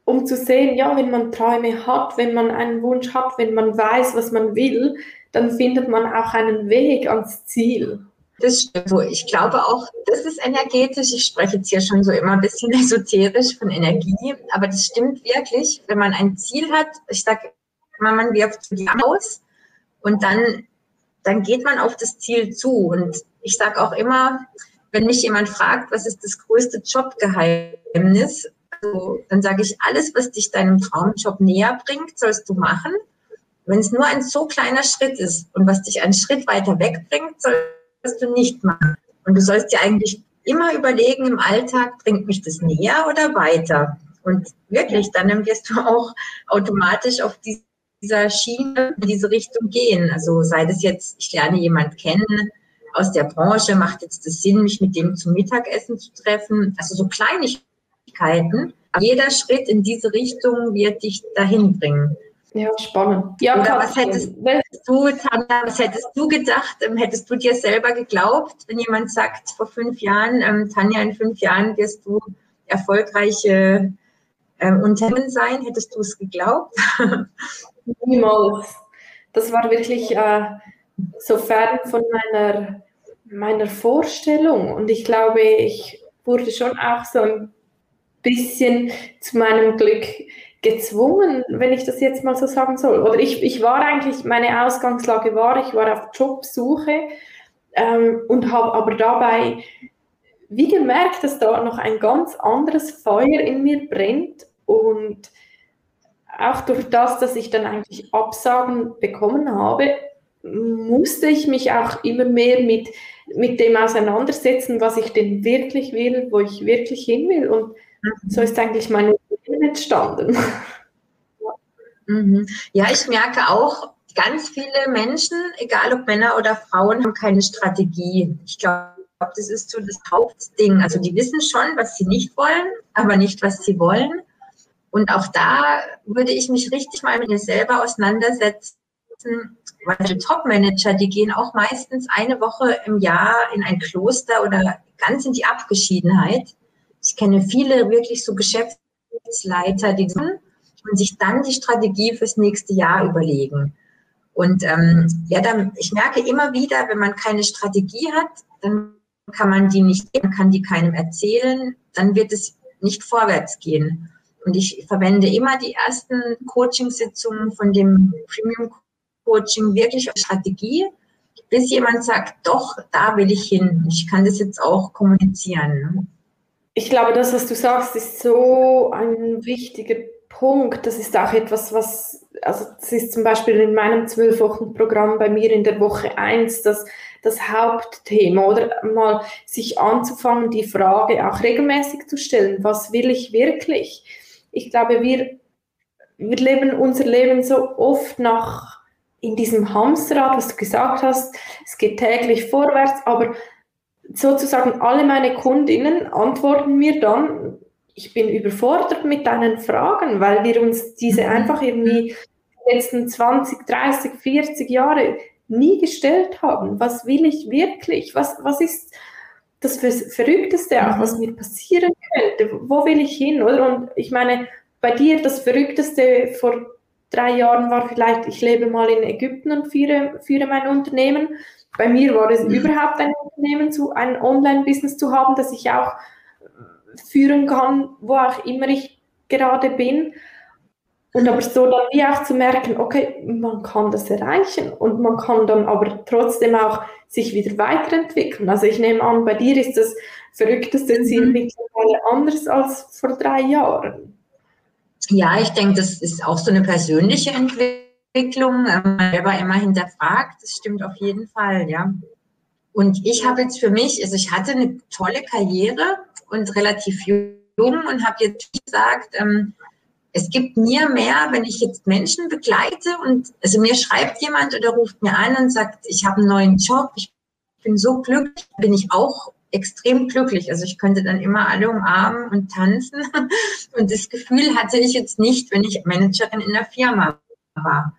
um zu sehen, ja, wenn man Träume hat, wenn man einen Wunsch hat, wenn man weiß, was man will, dann findet man auch einen Weg ans Ziel. Das stimmt. Ich glaube auch, das ist energetisch. Ich spreche jetzt hier schon so immer ein bisschen esoterisch von Energie, aber das stimmt wirklich. Wenn man ein Ziel hat, ich sage man wirft die aus und dann, dann geht man auf das Ziel zu. Und ich sage auch immer, wenn mich jemand fragt, was ist das größte Jobgeheimnis, also, dann sage ich, alles, was dich deinem Traumjob näher bringt, sollst du machen. Wenn es nur ein so kleiner Schritt ist und was dich einen Schritt weiter wegbringt, soll sollst du nicht machen. Und du sollst dir eigentlich immer überlegen im Alltag, bringt mich das näher oder weiter? Und wirklich, dann wirst du auch automatisch auf dieser Schiene in diese Richtung gehen. Also sei das jetzt, ich lerne jemand kennen aus der Branche, macht jetzt das Sinn, mich mit dem zum Mittagessen zu treffen. Also so Kleinigkeiten. Jeder Schritt in diese Richtung wird dich dahin bringen. Ja, spannend. Ja, Oder was hättest du, Tanja, was hättest du gedacht? Ähm, hättest du dir selber geglaubt, wenn jemand sagt, vor fünf Jahren, ähm, Tanja, in fünf Jahren wirst du erfolgreiche ähm, Unternehmen sein? Hättest du es geglaubt? Niemals. Das war wirklich äh, so fern von meiner, meiner Vorstellung. Und ich glaube, ich wurde schon auch so ein bisschen zu meinem Glück gezwungen, wenn ich das jetzt mal so sagen soll. Oder ich, ich war eigentlich, meine Ausgangslage war, ich war auf Jobsuche ähm, und habe aber dabei wie gemerkt, dass da noch ein ganz anderes Feuer in mir brennt und auch durch das, dass ich dann eigentlich Absagen bekommen habe, musste ich mich auch immer mehr mit, mit dem auseinandersetzen, was ich denn wirklich will, wo ich wirklich hin will. Und so ist eigentlich meine entstanden. Mhm. Ja, ich merke auch, ganz viele Menschen, egal ob Männer oder Frauen, haben keine Strategie. Ich glaube, das ist so das Hauptding. Also die wissen schon, was sie nicht wollen, aber nicht, was sie wollen. Und auch da würde ich mich richtig mal mit mir selber auseinandersetzen, weil die Top-Manager, die gehen auch meistens eine Woche im Jahr in ein Kloster oder ganz in die Abgeschiedenheit. Ich kenne viele wirklich so Geschäfts Geschäftsleiter, die und sich dann die Strategie fürs nächste Jahr überlegen. Und ähm, ja, dann, ich merke immer wieder, wenn man keine Strategie hat, dann kann man die nicht, man kann die keinem erzählen, dann wird es nicht vorwärts gehen. Und ich verwende immer die ersten Coachingsitzungen von dem Premium Coaching wirklich als Strategie, bis jemand sagt, doch, da will ich hin. Ich kann das jetzt auch kommunizieren ich glaube, das, was du sagst, ist so ein wichtiger Punkt. Das ist auch etwas, was, also das ist zum Beispiel in meinem zwölf Wochen Programm bei mir in der Woche eins das, das Hauptthema oder mal sich anzufangen, die Frage auch regelmäßig zu stellen, was will ich wirklich? Ich glaube, wir, wir leben unser Leben so oft nach in diesem Hamsterrad, was du gesagt hast, es geht täglich vorwärts, aber sozusagen alle meine Kundinnen antworten mir dann, ich bin überfordert mit deinen Fragen, weil wir uns diese mhm. einfach irgendwie die letzten 20, 30, 40 Jahre nie gestellt haben. Was will ich wirklich? Was, was ist das Verrückteste auch, was mhm. mir passieren könnte? Wo will ich hin? Oder? Und ich meine, bei dir das Verrückteste vor drei Jahren war vielleicht, ich lebe mal in Ägypten und führe, führe mein Unternehmen. Bei mir war es mhm. überhaupt ein Unternehmen, zu, ein Online-Business zu haben, das ich auch führen kann, wo auch immer ich gerade bin. Und aber so dann wie auch zu merken, okay, man kann das erreichen und man kann dann aber trotzdem auch sich wieder weiterentwickeln. Also ich nehme an, bei dir ist das verrückteste Ziel mhm. mittlerweile anders als vor drei Jahren. Ja, ich denke, das ist auch so eine persönliche Entwicklung Entwicklung ähm, selber immer hinterfragt. Das stimmt auf jeden Fall, ja. Und ich habe jetzt für mich, also ich hatte eine tolle Karriere und relativ jung und habe jetzt gesagt, ähm, es gibt mir mehr, wenn ich jetzt Menschen begleite und also mir schreibt jemand oder ruft mir an und sagt, ich habe einen neuen Job, ich bin so glücklich, bin ich auch extrem glücklich. Also ich könnte dann immer alle umarmen und tanzen. Und das Gefühl hatte ich jetzt nicht, wenn ich Managerin in der Firma war.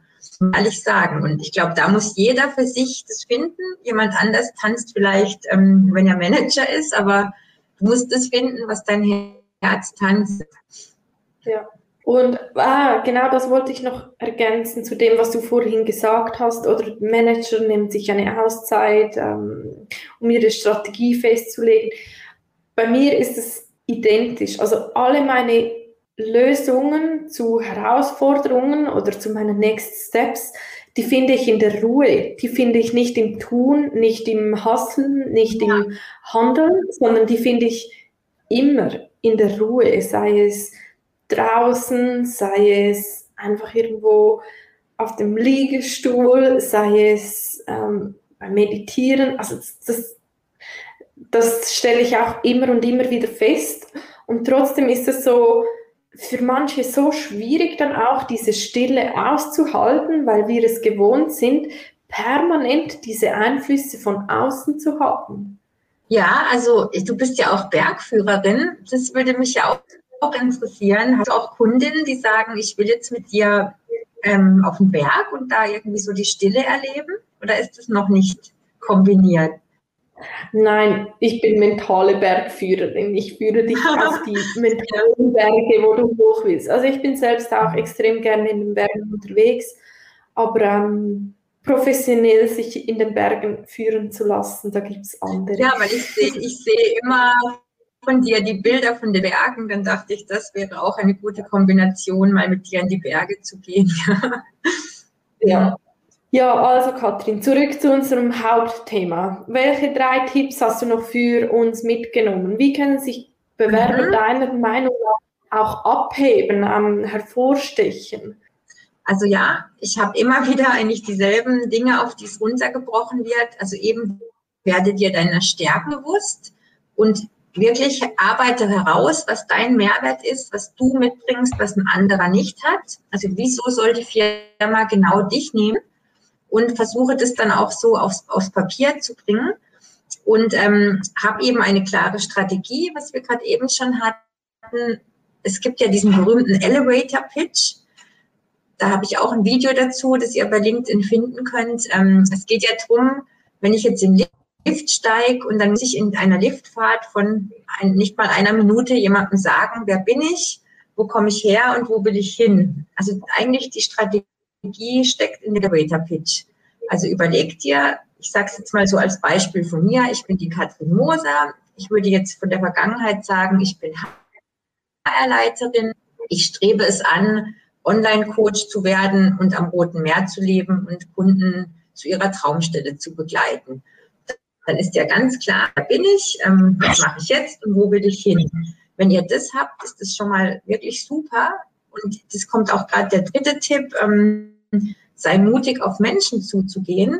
Ehrlich sagen. Und ich glaube, da muss jeder für sich das finden. Jemand anders tanzt vielleicht, ähm, wenn er Manager ist, aber du musst das finden, was dein Herz tanzt. Ja. Und ah, genau das wollte ich noch ergänzen zu dem, was du vorhin gesagt hast. Oder Manager nimmt sich eine Auszeit, ähm, um ihre Strategie festzulegen. Bei mir ist es identisch. Also alle meine Lösungen zu Herausforderungen oder zu meinen Next Steps, die finde ich in der Ruhe. Die finde ich nicht im Tun, nicht im Hasseln, nicht ja. im Handeln, sondern die finde ich immer in der Ruhe, sei es draußen, sei es einfach irgendwo auf dem Liegestuhl, sei es ähm, beim Meditieren. Also das, das, stelle ich auch immer und immer wieder fest. Und trotzdem ist es so, für manche so schwierig dann auch diese Stille auszuhalten, weil wir es gewohnt sind, permanent diese Einflüsse von außen zu haben. Ja, also du bist ja auch Bergführerin. Das würde mich ja auch auch interessieren. Hast du auch Kundinnen, die sagen, ich will jetzt mit dir ähm, auf den Berg und da irgendwie so die Stille erleben? Oder ist das noch nicht kombiniert? Nein, ich bin mentale Bergführerin. Ich führe dich auf die mentalen Berge, wo du hoch willst. Also ich bin selbst auch extrem gerne in den Bergen unterwegs, aber ähm, professionell sich in den Bergen führen zu lassen, da gibt es andere. Ja, weil ich sehe ich seh immer von dir die Bilder von den Bergen, dann dachte ich, das wäre auch eine gute Kombination, mal mit dir in die Berge zu gehen. ja. Ja, also Katrin, zurück zu unserem Hauptthema. Welche drei Tipps hast du noch für uns mitgenommen? Wie können sich Bewerber mhm. deiner Meinung nach auch abheben, ähm, hervorstechen? Also ja, ich habe immer wieder eigentlich dieselben Dinge, auf die es runtergebrochen wird. Also eben werde dir deiner Stärken bewusst und wirklich arbeite heraus, was dein Mehrwert ist, was du mitbringst, was ein anderer nicht hat. Also wieso soll die Firma genau dich nehmen? Und versuche das dann auch so aufs, aufs Papier zu bringen. Und ähm, habe eben eine klare Strategie, was wir gerade eben schon hatten. Es gibt ja diesen berühmten Elevator Pitch. Da habe ich auch ein Video dazu, das ihr bei LinkedIn finden könnt. Ähm, es geht ja darum, wenn ich jetzt in Lift steige und dann muss ich in einer Liftfahrt von ein, nicht mal einer Minute jemandem sagen, wer bin ich, wo komme ich her und wo will ich hin. Also eigentlich die Strategie steckt in der Elevator Pitch. Also überleg dir, ich sage es jetzt mal so als Beispiel von mir, ich bin die Katrin Moser. Ich würde jetzt von der Vergangenheit sagen, ich bin HR-Leiterin. Ich strebe es an, Online-Coach zu werden und am Roten Meer zu leben und Kunden zu ihrer Traumstelle zu begleiten dann ist ja ganz klar, wer bin ich, ähm, was mache ich jetzt und wo will ich hin. Wenn ihr das habt, ist das schon mal wirklich super. Und das kommt auch gerade der dritte Tipp, ähm, sei mutig auf Menschen zuzugehen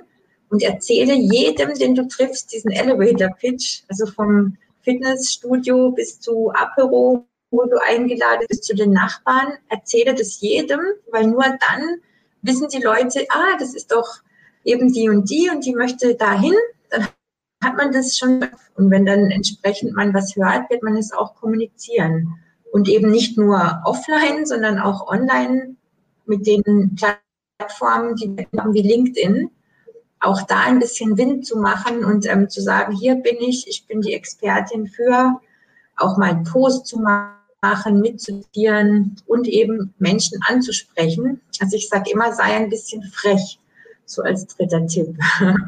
und erzähle jedem, den du triffst, diesen Elevator Pitch, also vom Fitnessstudio bis zu Apero, wo du eingeladen bist, zu den Nachbarn, erzähle das jedem, weil nur dann wissen die Leute, ah, das ist doch eben die und die und die möchte dahin, hat man das schon. Und wenn dann entsprechend man was hört, wird man es auch kommunizieren. Und eben nicht nur offline, sondern auch online mit den Plattformen, die wir haben wie LinkedIn, auch da ein bisschen Wind zu machen und ähm, zu sagen, hier bin ich, ich bin die Expertin für, auch mal einen Post zu machen, mitzutieren und eben Menschen anzusprechen. Also ich sage immer, sei ein bisschen frech, so als dritter Tipp.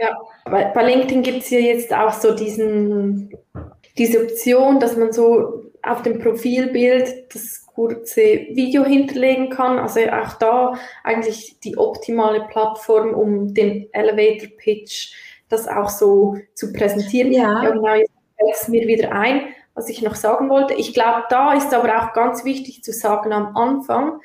Ja, bei, bei LinkedIn gibt es ja jetzt auch so diesen, diese Option, dass man so auf dem Profilbild das kurze Video hinterlegen kann. Also auch da eigentlich die optimale Plattform, um den Elevator Pitch das auch so zu präsentieren. Ja, ja genau, jetzt fällt es mir wieder ein, was ich noch sagen wollte. Ich glaube, da ist aber auch ganz wichtig zu sagen am Anfang,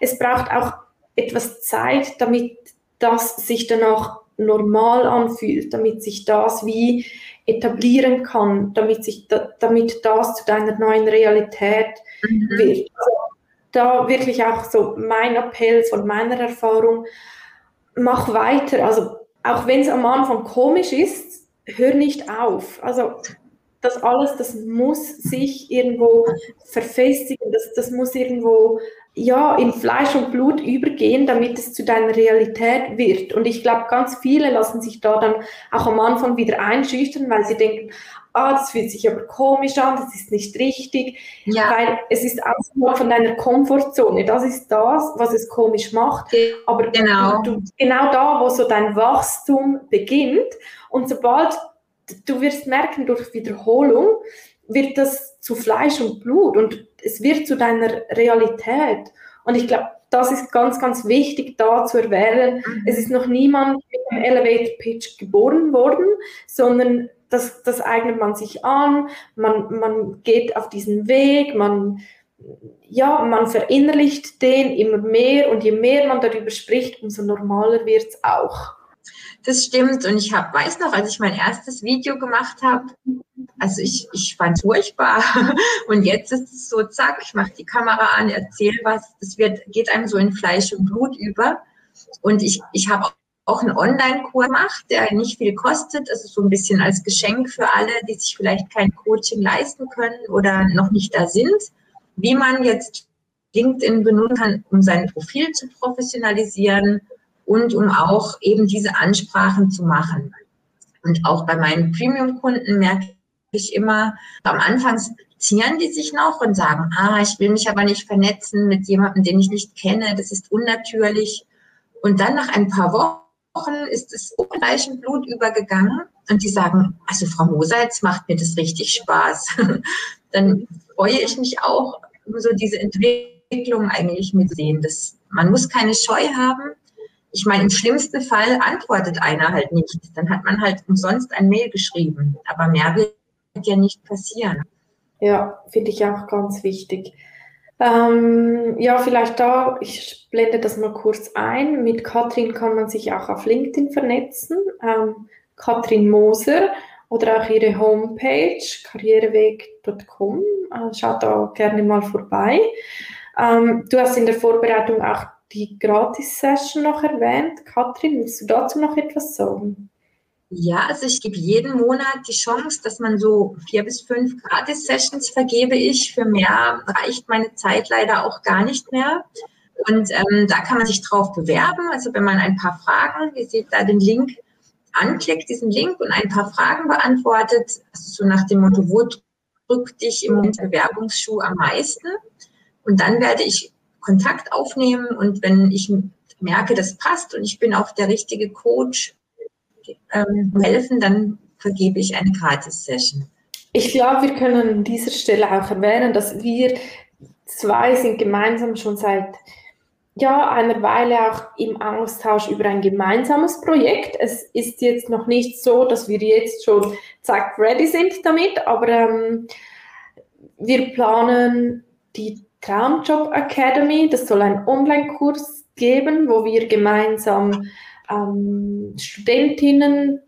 es braucht auch etwas Zeit, damit das sich dann auch normal anfühlt, damit sich das wie etablieren kann, damit sich da, damit das zu deiner neuen Realität mhm. wird. Also da wirklich auch so mein Appell von meiner Erfahrung, mach weiter. Also auch wenn es am Anfang komisch ist, hör nicht auf. Also das alles, das muss sich irgendwo verfestigen, das, das muss irgendwo ja, in Fleisch und Blut übergehen, damit es zu deiner Realität wird. Und ich glaube, ganz viele lassen sich da dann auch am Anfang wieder einschüchtern, weil sie denken, ah, das fühlt sich aber komisch an, das ist nicht richtig, ja. weil es ist außerhalb von deiner Komfortzone. Das ist das, was es komisch macht. Aber genau, du, genau da, wo so dein Wachstum beginnt und sobald du wirst merken, durch Wiederholung wird das zu Fleisch und Blut und es wird zu deiner Realität. Und ich glaube, das ist ganz, ganz wichtig da zu erwähnen. Mhm. Es ist noch niemand mit einem Elevator Pitch geboren worden, sondern das, das eignet man sich an, man, man geht auf diesen Weg, man, ja, man verinnerlicht den immer mehr und je mehr man darüber spricht, umso normaler wird es auch. Das stimmt. Und ich hab, weiß noch, als ich mein erstes Video gemacht habe, also ich, ich fand es furchtbar. Und jetzt ist es so, zack, ich mache die Kamera an, erzähle was. Das wird, geht einem so in Fleisch und Blut über. Und ich, ich habe auch einen Online-Kurs gemacht, der nicht viel kostet. Also so ein bisschen als Geschenk für alle, die sich vielleicht kein Coaching leisten können oder noch nicht da sind, wie man jetzt LinkedIn benutzen kann, um sein Profil zu professionalisieren und um auch eben diese Ansprachen zu machen. Und auch bei meinen Premium-Kunden merke ich immer, am Anfang zieren die sich noch und sagen, ah, ich will mich aber nicht vernetzen mit jemandem, den ich nicht kenne, das ist unnatürlich. Und dann nach ein paar Wochen ist es gleich in Blut übergegangen und die sagen, also Frau Moser, jetzt macht mir das richtig Spaß. dann freue ich mich auch, so diese Entwicklung eigentlich mitsehen. Das, man muss keine Scheu haben, ich meine, im schlimmsten Fall antwortet einer halt nicht. Dann hat man halt umsonst ein Mail geschrieben. Aber mehr wird ja nicht passieren. Ja, finde ich auch ganz wichtig. Ähm, ja, vielleicht da, ich blende das mal kurz ein. Mit Katrin kann man sich auch auf LinkedIn vernetzen. Ähm, Katrin Moser oder auch ihre Homepage karriereweg.com. Äh, schaut da gerne mal vorbei. Ähm, du hast in der Vorbereitung auch die Gratis-Session noch erwähnt. Katrin, willst du dazu noch etwas sagen? Ja, also ich gebe jeden Monat die Chance, dass man so vier bis fünf Gratis-Sessions vergebe ich. Für mehr reicht meine Zeit leider auch gar nicht mehr. Und ähm, da kann man sich drauf bewerben. Also wenn man ein paar Fragen, ihr seht da den Link, anklickt, diesen Link und ein paar Fragen beantwortet, also so nach dem Motto, wo drückt dich im Moment Bewerbungsschuh am meisten? Und dann werde ich Kontakt aufnehmen und wenn ich merke, das passt und ich bin auch der richtige Coach, ähm, helfen, dann vergebe ich eine Gratis-Session. Ich glaube, wir können an dieser Stelle auch erwähnen, dass wir zwei sind gemeinsam schon seit ja, einer Weile auch im Austausch über ein gemeinsames Projekt. Es ist jetzt noch nicht so, dass wir jetzt schon zack ready sind damit, aber ähm, wir planen die Traumjob Academy. Das soll ein Online-Kurs geben, wo wir gemeinsam ähm, Studentinnen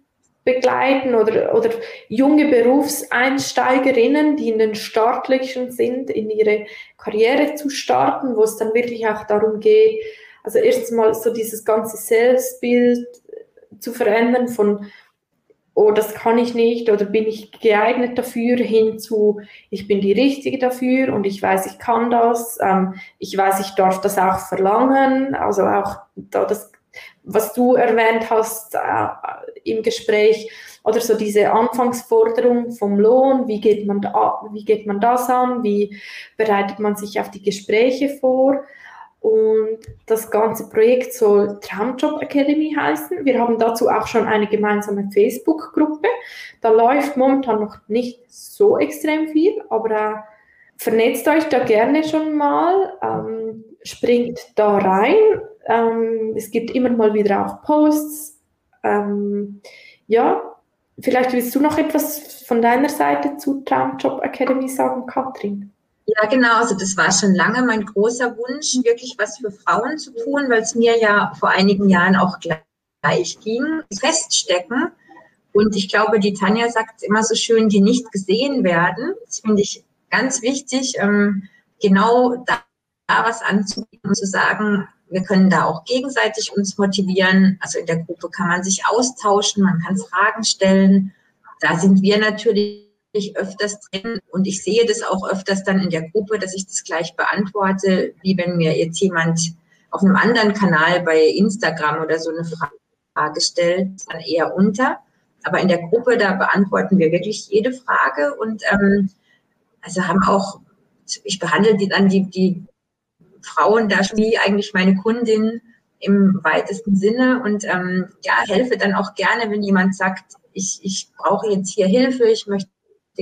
begleiten oder, oder junge Berufseinsteigerinnen, die in den Startlöchern sind, in ihre Karriere zu starten, wo es dann wirklich auch darum geht, also erstens mal so dieses ganze Selbstbild zu verändern von oh, das kann ich nicht oder bin ich geeignet dafür, hinzu, ich bin die Richtige dafür und ich weiß, ich kann das, ähm, ich weiß, ich darf das auch verlangen, also auch da das, was du erwähnt hast äh, im Gespräch, oder so diese Anfangsforderung vom Lohn, wie geht man da, wie geht man das an, wie bereitet man sich auf die Gespräche vor, und das ganze Projekt soll Traumjob Academy heißen. Wir haben dazu auch schon eine gemeinsame Facebook-Gruppe. Da läuft momentan noch nicht so extrem viel, aber äh, vernetzt euch da gerne schon mal, ähm, springt da rein. Ähm, es gibt immer mal wieder auch Posts. Ähm, ja, vielleicht willst du noch etwas von deiner Seite zu Traumjob Academy sagen, Katrin? Ja, genau. Also das war schon lange mein großer Wunsch, wirklich was für Frauen zu tun, weil es mir ja vor einigen Jahren auch gleich ging. Feststecken. Und ich glaube, die Tanja sagt immer so schön, die nicht gesehen werden. Das finde ich ganz wichtig. Ähm, genau was anzubieten und zu sagen, wir können da auch gegenseitig uns motivieren. Also in der Gruppe kann man sich austauschen, man kann Fragen stellen. Da sind wir natürlich öfters drin und ich sehe das auch öfters dann in der Gruppe, dass ich das gleich beantworte, wie wenn mir jetzt jemand auf einem anderen Kanal bei Instagram oder so eine Frage stellt, dann eher unter. Aber in der Gruppe, da beantworten wir wirklich jede Frage und ähm, also haben auch, ich behandle die dann die, die Frauen da wie eigentlich meine Kundin im weitesten Sinne und ähm, ja, helfe dann auch gerne, wenn jemand sagt, ich, ich brauche jetzt hier Hilfe, ich möchte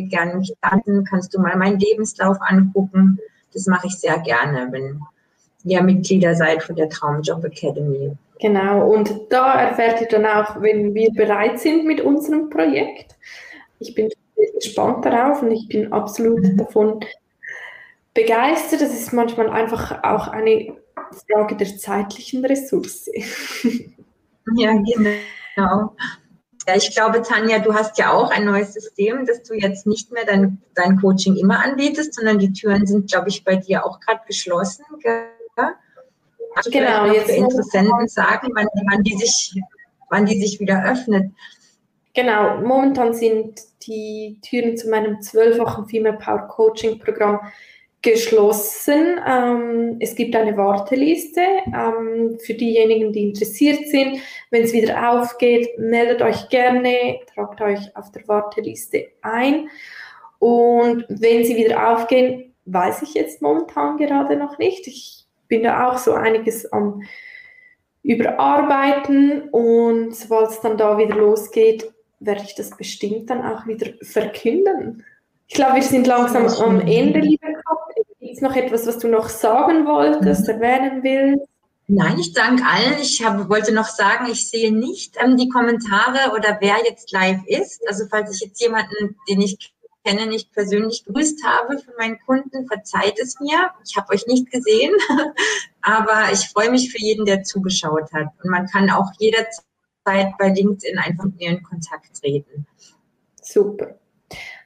gerne mich landen, kannst du mal meinen Lebenslauf angucken. Das mache ich sehr gerne, wenn ihr Mitglieder seid von der Traumjob Academy. Genau, und da erfährt ihr dann auch, wenn wir bereit sind mit unserem Projekt. Ich bin gespannt darauf und ich bin absolut davon begeistert. Das ist manchmal einfach auch eine Frage der zeitlichen Ressource. Ja, genau. Ja, ich glaube, Tanja, du hast ja auch ein neues System, dass du jetzt nicht mehr dein, dein Coaching immer anbietest, sondern die Türen sind, glaube ich, bei dir auch gerade geschlossen. Gell? Also genau, jetzt Interessenten sagen, wann, wann, die sich, wann die sich wieder öffnet. Genau, momentan sind die Türen zu meinem zwölffachen Female Power Coaching Programm geschlossen. Ähm, es gibt eine Warteliste ähm, für diejenigen, die interessiert sind. Wenn es wieder aufgeht, meldet euch gerne, tragt euch auf der Warteliste ein. Und wenn sie wieder aufgehen, weiß ich jetzt momentan gerade noch nicht. Ich bin da auch so einiges am Überarbeiten und sobald es dann da wieder losgeht, werde ich das bestimmt dann auch wieder verkünden. Ich glaube, wir sind langsam am Ende, liebe es noch etwas, was du noch sagen wolltest, mhm. erwähnen willst? Nein, ich danke allen. Ich hab, wollte noch sagen, ich sehe nicht ähm, die Kommentare oder wer jetzt live ist. Also falls ich jetzt jemanden, den ich kenne, nicht persönlich grüßt habe von meinen Kunden, verzeiht es mir. Ich habe euch nicht gesehen, aber ich freue mich für jeden, der zugeschaut hat. Und man kann auch jederzeit bei LinkedIn einfach mit mir in Kontakt treten. Super.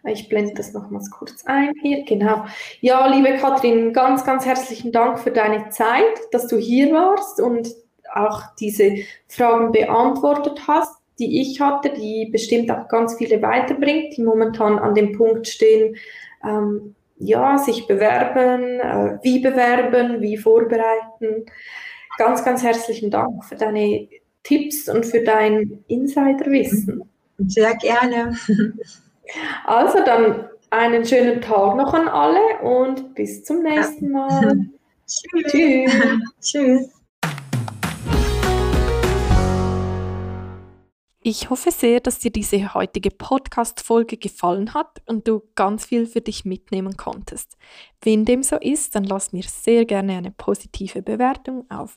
Ich blende das nochmals kurz ein hier. Genau. Ja, liebe Katrin, ganz, ganz herzlichen Dank für deine Zeit, dass du hier warst und auch diese Fragen beantwortet hast, die ich hatte, die bestimmt auch ganz viele weiterbringt, die momentan an dem Punkt stehen, ähm, ja, sich bewerben, äh, wie bewerben, wie vorbereiten. Ganz, ganz herzlichen Dank für deine Tipps und für dein Insiderwissen. Sehr gerne. Also dann einen schönen Tag noch an alle und bis zum nächsten Mal. Tschüss. Tschüss. Tschüss. Ich hoffe sehr, dass dir diese heutige Podcast-Folge gefallen hat und du ganz viel für dich mitnehmen konntest. Wenn dem so ist, dann lass mir sehr gerne eine positive Bewertung auf